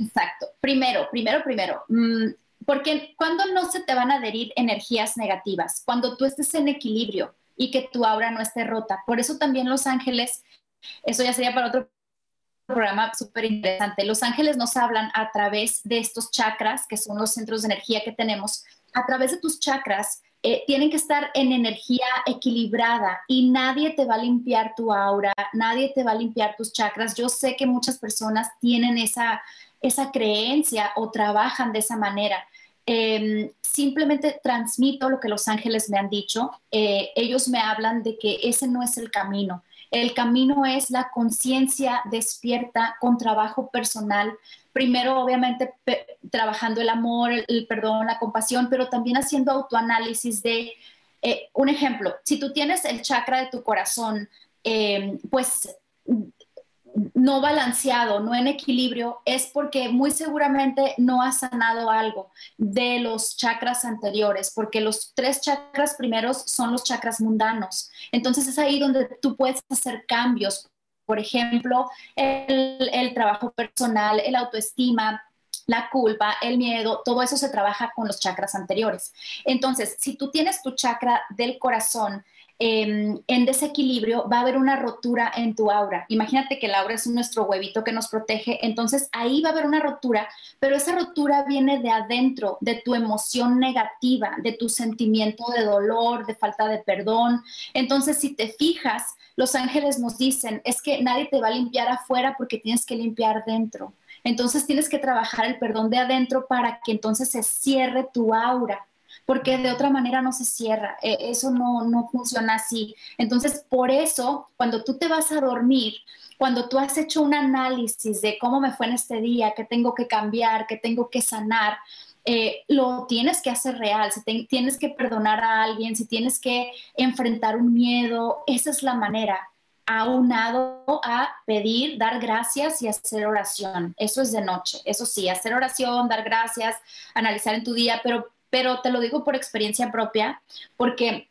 Exacto. Primero, primero, primero. Mm, porque cuando no se te van a adherir energías negativas, cuando tú estés en equilibrio y que tu aura no esté rota. Por eso también los ángeles, eso ya sería para otro programa súper interesante. Los ángeles nos hablan a través de estos chakras, que son los centros de energía que tenemos. A través de tus chakras, eh, tienen que estar en energía equilibrada y nadie te va a limpiar tu aura, nadie te va a limpiar tus chakras. Yo sé que muchas personas tienen esa, esa creencia o trabajan de esa manera. Em, simplemente transmito lo que los ángeles me han dicho. Eh, ellos me hablan de que ese no es el camino. El camino es la conciencia despierta con trabajo personal. Primero, obviamente, trabajando el amor, el, perdón, la compasión, pero también haciendo autoanálisis de, eh, un ejemplo, si tú tienes el chakra de tu corazón, em, pues no balanceado, no en equilibrio, es porque muy seguramente no has sanado algo de los chakras anteriores, porque los tres chakras primeros son los chakras mundanos. Entonces es ahí donde tú puedes hacer cambios. Por ejemplo, el trabajo personal, el autoestima, la culpa, el miedo, todo eso se trabaja con los chakras anteriores. Entonces, si tú tienes tu chakra del corazón, Em, en desequilibrio, va a haber una rotura en tu aura. Imagínate que el aura es nuestro huevito que nos protege, entonces ahí va a haber una rotura, pero esa rotura viene de adentro, de tu emoción negativa, de tu sentimiento de dolor, de falta de perdón. Entonces, si te fijas, los ángeles nos dicen, es que nadie te va a limpiar afuera porque tienes que limpiar dentro. Entonces tienes que trabajar el perdón de adentro para que entonces se cierre tu aura porque de otra manera no se cierra, e, eso no, no funciona así. Entonces, por eso, cuando tú te vas a dormir, cuando tú has hecho un análisis de cómo me fue en este día, qué tengo que cambiar, qué tengo que sanar, eh, lo tienes que hacer real, si tienes que perdonar a alguien, si tienes que enfrentar un miedo, esa es la manera, aunado a pedir, dar gracias y hacer oración. Eso es de noche, eso sí, hacer oración, dar gracias, analizar en tu día, pero pero te lo digo por experiencia propia, porque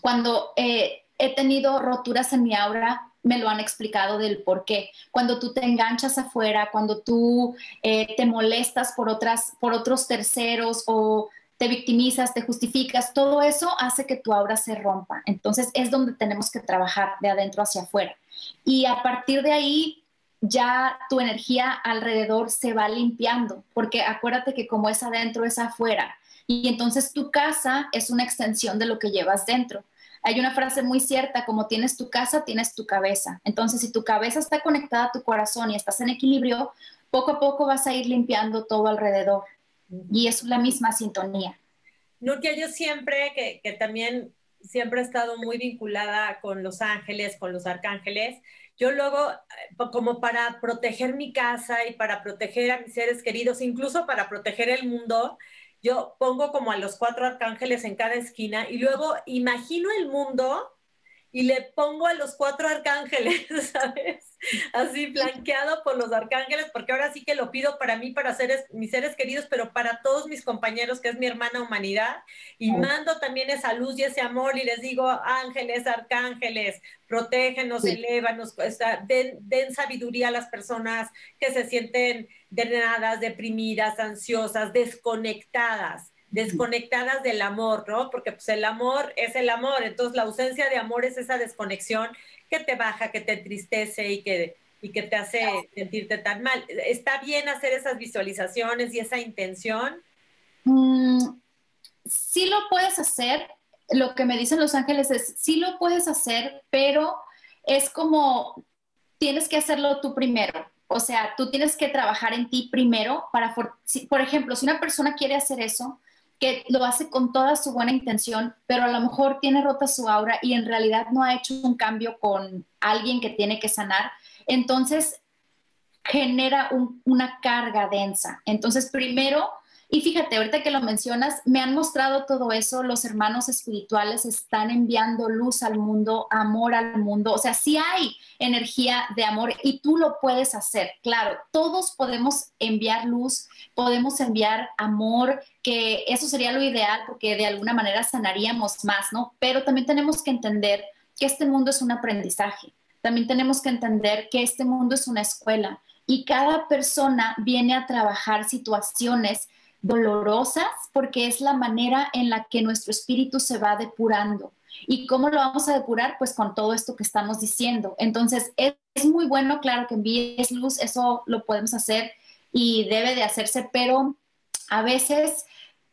cuando eh, he tenido roturas en mi aura, me lo han explicado del por qué. Cuando tú te enganchas afuera, cuando tú eh, te molestas por, otras, por otros terceros o te victimizas, te justificas, todo eso hace que tu aura se rompa. Entonces es donde tenemos que trabajar de adentro hacia afuera. Y a partir de ahí ya tu energía alrededor se va limpiando, porque acuérdate que como es adentro, es afuera. Y entonces tu casa es una extensión de lo que llevas dentro. Hay una frase muy cierta, como tienes tu casa, tienes tu cabeza. Entonces, si tu cabeza está conectada a tu corazón y estás en equilibrio, poco a poco vas a ir limpiando todo alrededor. Y es la misma sintonía. Nuria, yo siempre, que, que también siempre he estado muy vinculada con los ángeles, con los arcángeles, yo luego, eh, como para proteger mi casa y para proteger a mis seres queridos, incluso para proteger el mundo, yo pongo como a los cuatro arcángeles en cada esquina y luego imagino el mundo y le pongo a los cuatro arcángeles, ¿sabes? Así flanqueado por los arcángeles, porque ahora sí que lo pido para mí, para seres, mis seres queridos, pero para todos mis compañeros, que es mi hermana humanidad, y mando también esa luz y ese amor y les digo, ángeles, arcángeles, protégenos, elévanos, den, den sabiduría a las personas que se sienten drenadas, deprimidas, ansiosas, desconectadas desconectadas del amor, ¿no? Porque pues el amor es el amor, entonces la ausencia de amor es esa desconexión que te baja, que te entristece y que, y que te hace sentirte tan mal. ¿Está bien hacer esas visualizaciones y esa intención? Mm, sí lo puedes hacer, lo que me dicen los ángeles es, sí lo puedes hacer, pero es como, tienes que hacerlo tú primero. O sea, tú tienes que trabajar en ti primero para, por ejemplo, si una persona quiere hacer eso, que lo hace con toda su buena intención, pero a lo mejor tiene rota su aura y en realidad no ha hecho un cambio con alguien que tiene que sanar, entonces genera una carga densa. Entonces, primero, Y fíjate, ahorita que lo mencionas, me han mostrado todo eso, los hermanos espirituales están enviando luz al mundo, amor al mundo, o sea, sí hay energía de amor y tú lo puedes hacer, claro, todos podemos enviar luz, podemos enviar amor, que eso sería lo ideal porque de alguna manera sanaríamos más, ¿no? Pero también tenemos que entender que este mundo es un aprendizaje, también tenemos que entender que este mundo es una escuela y cada persona viene a trabajar situaciones dolorosas porque es la manera en la que nuestro espíritu se va depurando. ¿Y cómo lo vamos a depurar? Pues con todo esto que estamos diciendo. Entonces, es, muy bueno, claro, que envíes luz, eso lo podemos hacer y debe de hacerse, pero a veces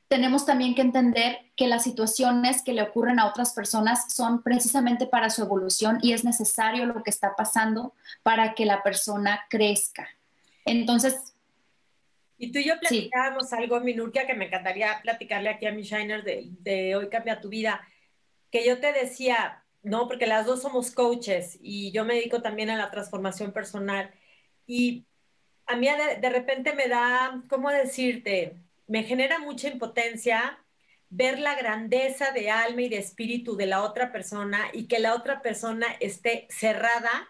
tenemos también que entender que las situaciones que le ocurren a otras personas son precisamente para su evolución y es necesario lo que está pasando para que la persona crezca. Entonces, y tú y yo platicábamos algo, Minurkia, que me encantaría platicarle aquí a mi Shiner de, de Hoy Cambia Tu Vida, que yo te decía, no, porque las dos somos coaches y yo me dedico también a la transformación personal. Y a mí de, de repente me da, ¿cómo decirte? Me genera mucha impotencia ver la grandeza de alma y de espíritu de la otra persona y que la otra persona esté cerrada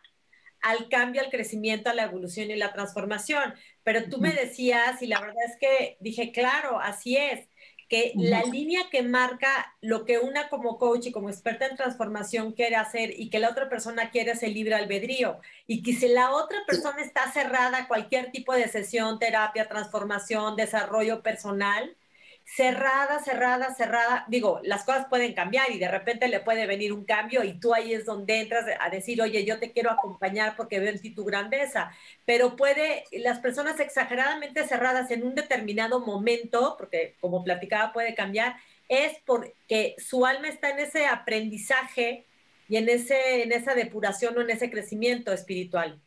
al cambio, al crecimiento, a la evolución y la transformación. Pero tú me decías, y la verdad es que dije, claro, así es, que la línea que marca lo que una como coach y como experta en transformación quiere hacer y que la otra persona quiere es el libre albedrío. Y que si la otra persona está cerrada a cualquier tipo de sesión, terapia, transformación, desarrollo personal, cerrada, cerrada, cerrada. Digo, las cosas pueden cambiar y de repente le puede venir un cambio y tú ahí es donde entras a decir, oye, yo te quiero acompañar porque veo en ti tu grandeza. Pero puede, las personas exageradamente cerradas en un determinado momento, porque como platicaba puede cambiar, es porque su alma está en ese aprendizaje y en, ese, en esa depuración o en ese crecimiento espiritual.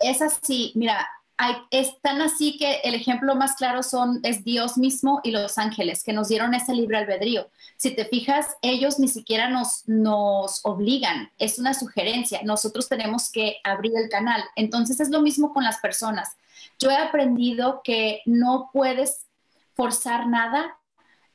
Es así, mira, hay, es tan así que el ejemplo más claro son, es Dios mismo y los ángeles que nos dieron ese libre albedrío. Si te fijas, ellos ni siquiera nos, nos obligan, es una sugerencia, nosotros tenemos que abrir el canal. Entonces es lo mismo con las personas. Yo he aprendido que no puedes forzar nada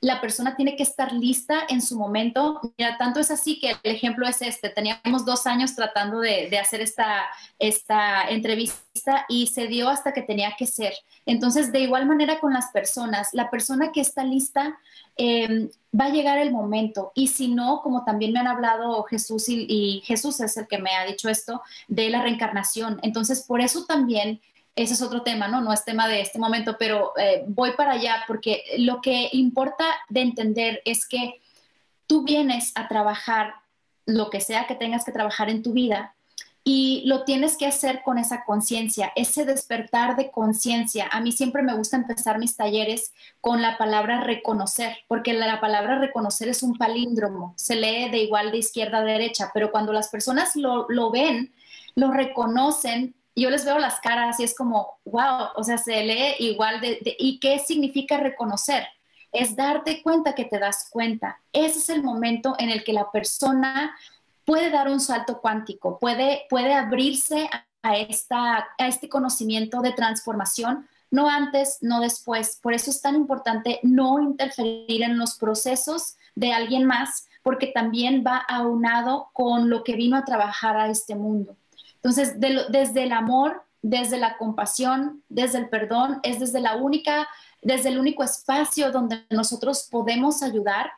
la persona tiene que estar lista en su momento. Mira, tanto es así que el ejemplo es este. Teníamos dos años tratando de, hacer esta, esta entrevista y se dio hasta que tenía que ser. Entonces, de igual manera con las personas, la persona que está lista em, va a llegar el momento. Y si no, como también me han hablado Jesús y, y Jesús es el que me ha dicho esto, de la reencarnación. Entonces, por eso también ese es otro tema, ¿no? No es tema de este momento, pero eh, voy para allá porque lo que importa de entender es que tú vienes a trabajar lo que sea que tengas que trabajar en tu vida y lo tienes que hacer con esa conciencia, ese despertar de conciencia. A mí siempre me gusta empezar mis talleres con la palabra reconocer, porque la palabra reconocer es un palíndromo, se lee de igual de izquierda a derecha, pero cuando las personas lo, lo ven, lo reconocen, yo les veo las caras y es como, wow, o sea, se lee igual de, ¿y qué significa reconocer? Es darte cuenta que te das cuenta. Ese es el momento en el que la persona puede dar un salto cuántico, puede, puede abrirse a, esta, a este conocimiento de transformación, no antes, no después. Por eso es tan importante no interferir en los procesos de alguien más, porque también va aunado con lo que vino a trabajar a este mundo. Entonces, desde el amor, desde la compasión, desde el perdón, es desde la única, desde el único espacio donde nosotros podemos ayudar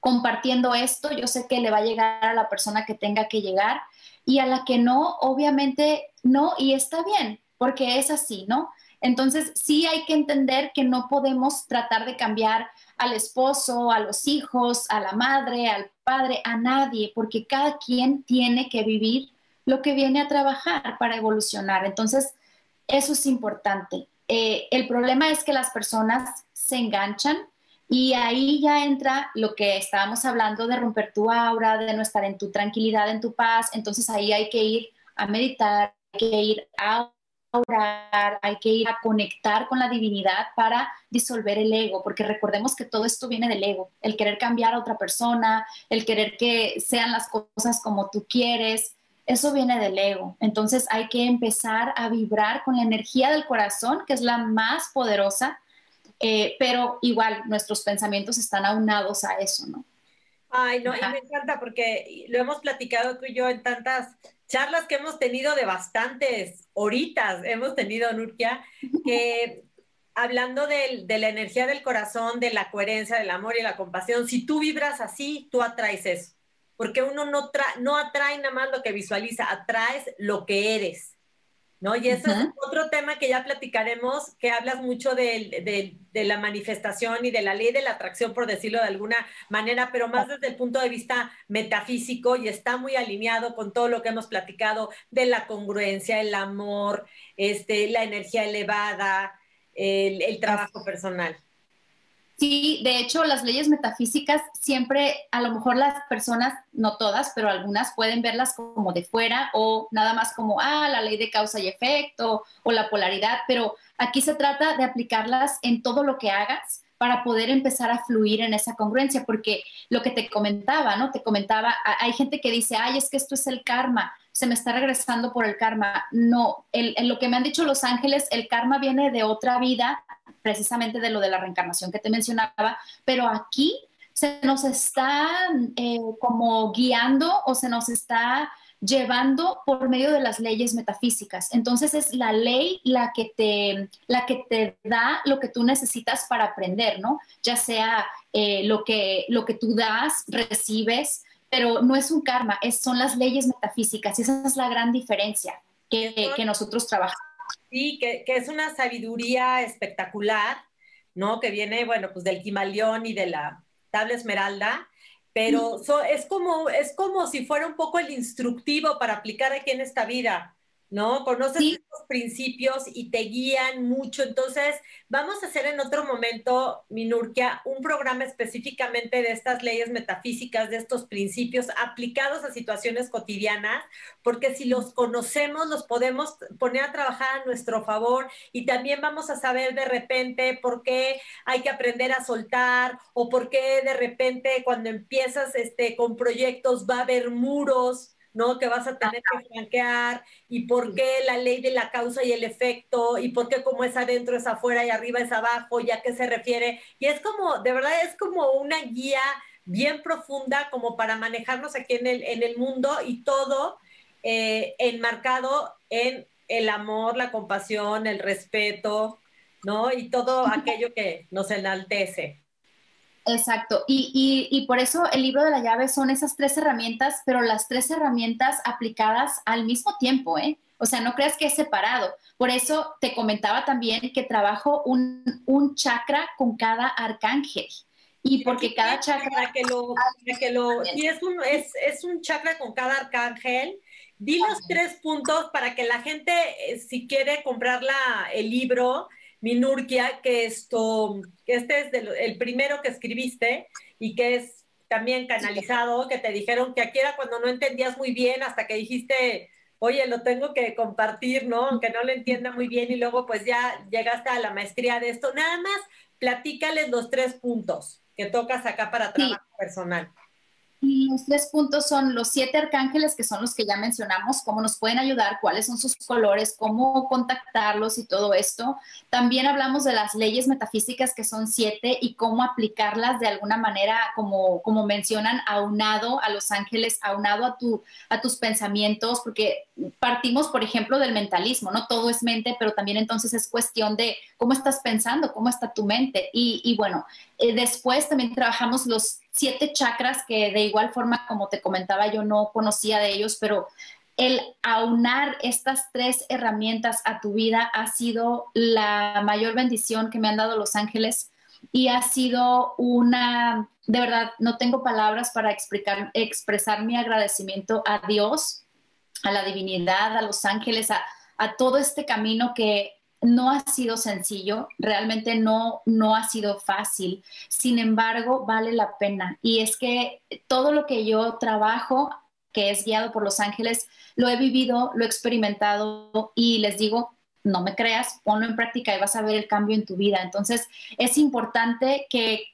compartiendo esto. Yo sé que le va a llegar a la persona que tenga que llegar y a la que no, obviamente no, y está bien, porque es así, ¿no? Entonces, sí hay que entender que no podemos tratar de cambiar al esposo, a los hijos, a la madre, al padre, a nadie, porque cada quien tiene que vivir lo que viene a trabajar para evolucionar. Entonces, eso es importante. Eh, el problema es que las personas se enganchan y ahí ya entra lo que estábamos hablando de romper tu aura, de no estar en tu tranquilidad, en tu paz. Entonces ahí hay que ir a meditar, hay que ir a orar, hay que ir a conectar con la divinidad para disolver el ego, porque recordemos que todo esto viene del ego, el querer cambiar a otra persona, el querer que sean las cosas como tú quieres, eso viene del ego. Entonces hay que empezar a vibrar con la energía del corazón, que es la más poderosa, eh, pero igual nuestros pensamientos están aunados a eso, ¿no? Ay, no, y me encanta porque lo hemos platicado tú y yo en tantas charlas que hemos tenido de bastantes horitas, hemos tenido, Nurkia, que hablando de, de, la energía del corazón, de la coherencia, del amor y la compasión, si tú vibras así, tú atraes eso. Porque uno no, no atrae nada más lo que visualiza, atraes lo que eres. ¿no? Y eso es otro tema que ya platicaremos, que hablas mucho de, de, la manifestación y de la ley de la atracción, por decirlo de alguna manera, pero más desde el punto de vista metafísico y está muy alineado con todo lo que hemos platicado de la congruencia, el amor, este, la energía elevada, el, el trabajo personal. Sí, de hecho, las leyes metafísicas siempre, a lo mejor las personas, no todas, pero algunas pueden verlas como de fuera o nada más como, ah, la ley de causa y efecto o la polaridad, pero aquí se trata de aplicarlas en todo lo que hagas para poder empezar a fluir en esa congruencia, porque lo que te comentaba, ¿no? Te comentaba, hay gente que dice, ay, es que esto es el karma, se me está regresando por el karma. No, en lo que me han dicho los ángeles, el karma viene de otra vida precisamente de lo de la reencarnación que te mencionaba, pero aquí se nos está eh, como guiando o se nos está llevando por medio de las leyes metafísicas. Entonces es la ley la que te, la que te da lo que tú necesitas para aprender, ¿no? Ya sea eh, lo, que, lo que tú das, recibes, pero no es un karma, es, son las leyes metafísicas y esa es la gran diferencia que, que nosotros trabajamos. Sí, que, es una sabiduría espectacular, ¿no? Que viene, bueno, pues del Kimaleón y de la tabla esmeralda, pero es, como, es como si fuera un poco el instructivo para aplicar aquí en esta vida. ¿No? Conoces estos principios y te guían mucho. Entonces, vamos a hacer en otro momento, Minurkia, un programa específicamente de estas leyes metafísicas, de estos principios aplicados a situaciones cotidianas, porque si los conocemos, los podemos poner a trabajar a nuestro favor y también vamos a saber de repente por qué hay que aprender a soltar o por qué de repente cuando empiezas este, con proyectos va a haber muros ¿no? Que vas a tener que franquear y por qué la ley de la causa y el efecto y por qué como es adentro es afuera y arriba es abajo y a qué se refiere. Y es como, de verdad, es como una guía bien profunda como para manejarnos aquí en el, en el mundo y todo eh, enmarcado en el amor, la compasión, el respeto, ¿no? Y todo aquello que nos enaltece. Exacto, y, y, por eso el libro de la llave son esas tres herramientas, pero las tres herramientas aplicadas al mismo tiempo, ¿eh? O sea, no creas que es separado. Por eso te comentaba también que trabajo un, un chakra con cada arcángel. Y porque cada chakra... Para que lo... que lo sí, es un, es, es un chakra con cada arcángel. Di los tres puntos para que la gente, eh, si quiere comprar la, el libro, Minurkia, que esto, que este es el primero que escribiste y que es también canalizado, que te dijeron que aquí era cuando no entendías muy bien hasta que dijiste, oye, lo tengo que compartir, ¿no? Aunque no lo entienda muy bien y luego pues ya llegaste a la maestría de esto. Nada más platícales los tres puntos que tocas acá para trabajo personal. Los tres puntos son los siete arcángeles, que son los que ya mencionamos, cómo nos pueden ayudar, cuáles son sus colores, cómo contactarlos y todo esto. También hablamos de las leyes metafísicas, que son siete, y cómo aplicarlas de alguna manera, como, como mencionan, aunado a los ángeles, aunado a, tu, a tus pensamientos, porque partimos, por ejemplo, del mentalismo, ¿no? Todo es mente, pero también entonces es cuestión de cómo estás pensando, cómo está tu mente. Y, y bueno, eh, después también trabajamos los siete chakras que de igual forma, como te comentaba, yo no conocía de ellos, pero el aunar estas tres herramientas a tu vida ha sido la mayor bendición que me han dado los ángeles y ha sido una, de verdad, no tengo palabras para explicar, expresar mi agradecimiento a Dios, a la divinidad, a los ángeles, a, a todo este camino que no ha sido sencillo, realmente no, no ha sido fácil, sin embargo, vale la pena. Y es que todo lo que yo trabajo, que es guiado por los ángeles, lo he vivido, lo he experimentado y les digo, no me creas, ponlo en práctica y vas a ver el cambio en tu vida. Entonces, es importante que,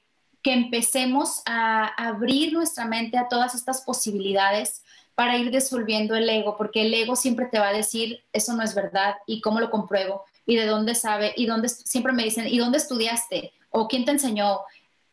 que empecemos a abrir nuestra mente a todas estas posibilidades para ir disolviendo el ego, porque el ego siempre te va a decir, eso no es verdad, ¿y cómo lo compruebo? Y de dónde sabe y dónde siempre me dicen, ¿y dónde estudiaste? ¿O quién te enseñó?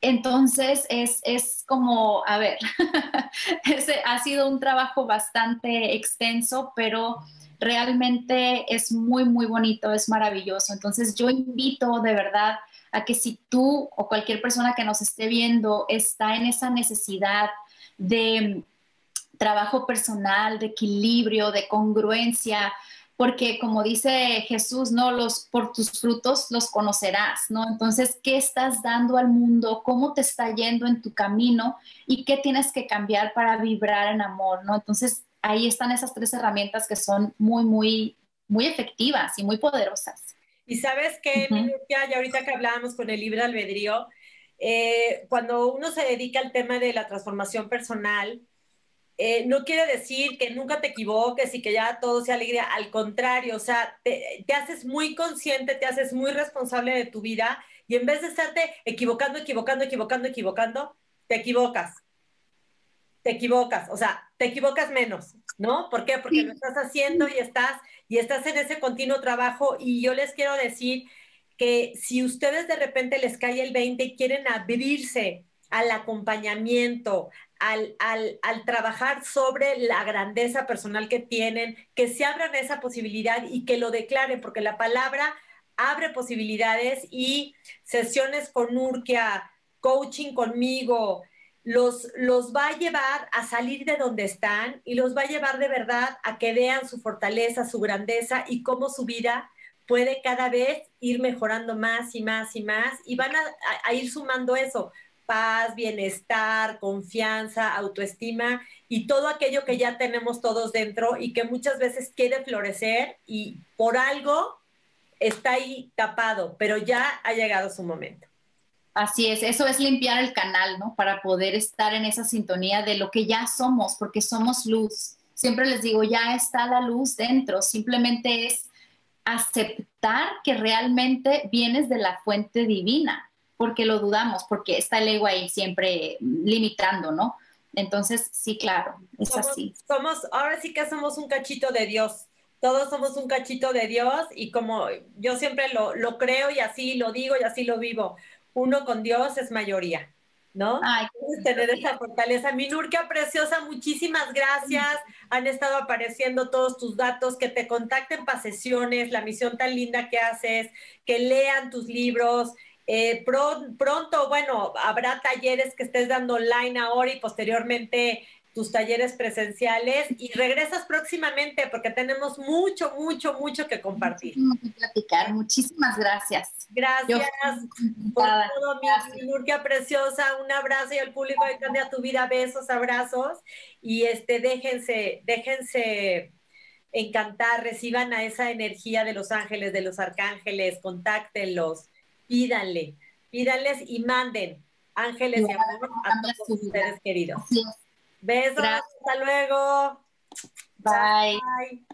Entonces es, es como, a ver, ha sido un trabajo bastante extenso, pero realmente es muy, muy bonito, es maravilloso. Entonces yo invito de verdad a que si tú o cualquier persona que nos esté viendo está en esa necesidad de trabajo personal, de equilibrio, de congruencia, porque como dice Jesús, no los por tus frutos los conocerás, ¿no? Entonces, ¿qué estás dando al mundo? ¿Cómo te está yendo en tu camino? ¿Y qué tienes que cambiar para vibrar en amor, ¿no? Entonces, ahí están esas tres herramientas que son muy, muy, muy efectivas y muy poderosas. Y sabes que, ya, ahorita que hablábamos con el libre albedrío, eh, cuando uno se dedica al tema de la transformación personal, eh, no quiere decir que nunca te equivoques y que ya todo sea alegría, al contrario, o sea, te, haces muy consciente, te haces muy responsable de tu vida y en vez de estarte equivocando, equivocando, equivocando, equivocando, te equivocas. Te equivocas, o sea, te equivocas menos, ¿no? ¿Por qué? Porque lo estás haciendo y estás y estás en ese continuo trabajo y yo les quiero decir que si ustedes de repente les cae el 20 y quieren abrirse al acompañamiento, al, trabajar sobre la grandeza personal que tienen, que se abran esa posibilidad y que lo declaren, porque la palabra abre posibilidades y sesiones con Urquia, coaching conmigo, los, los va a llevar a salir de donde están y los va a llevar de verdad a que vean su fortaleza, su grandeza y cómo su vida puede cada vez ir mejorando más y más y más y van a ir sumando eso paz, bienestar, confianza, autoestima y todo aquello que ya tenemos todos dentro y que muchas veces quiere florecer y por algo está ahí tapado, pero ya ha llegado su momento. Así es, eso es limpiar el canal, ¿no? Para poder estar en esa sintonía de lo que ya somos, porque somos luz. Siempre les digo, ya está la luz dentro, simplemente es aceptar que realmente vienes de la fuente divina porque lo dudamos, porque está el ego ahí siempre limitando, ¿no? Entonces, sí, claro, es así. Somos, ahora sí que somos un cachito de Dios. Todos somos un cachito de Dios y como yo siempre lo, lo creo y así lo digo y así lo vivo, uno con Dios es mayoría. ¿no? Ay, tener esa fortaleza. Mi Nurkia preciosa, muchísimas gracias. Han estado apareciendo todos tus datos, que te contacten para sesiones, la misión tan linda que haces, que lean tus libros, eh, pronto, bueno, habrá talleres que estés dando online ahora y posteriormente tus talleres presenciales y regresas próximamente porque tenemos mucho, mucho, mucho que compartir. que platicar. Muchísimas gracias. Gracias por todo, mi, Nurkia preciosa. Un abrazo y al público de Cambia tu Vida, besos, abrazos. Y este, déjense, déjense encantar, reciban a esa energía de los ángeles, de los arcángeles, contáctenlos pídanle, pídanles y manden ángeles y amor a todos ustedes queridos. Besos, hasta luego. Bye.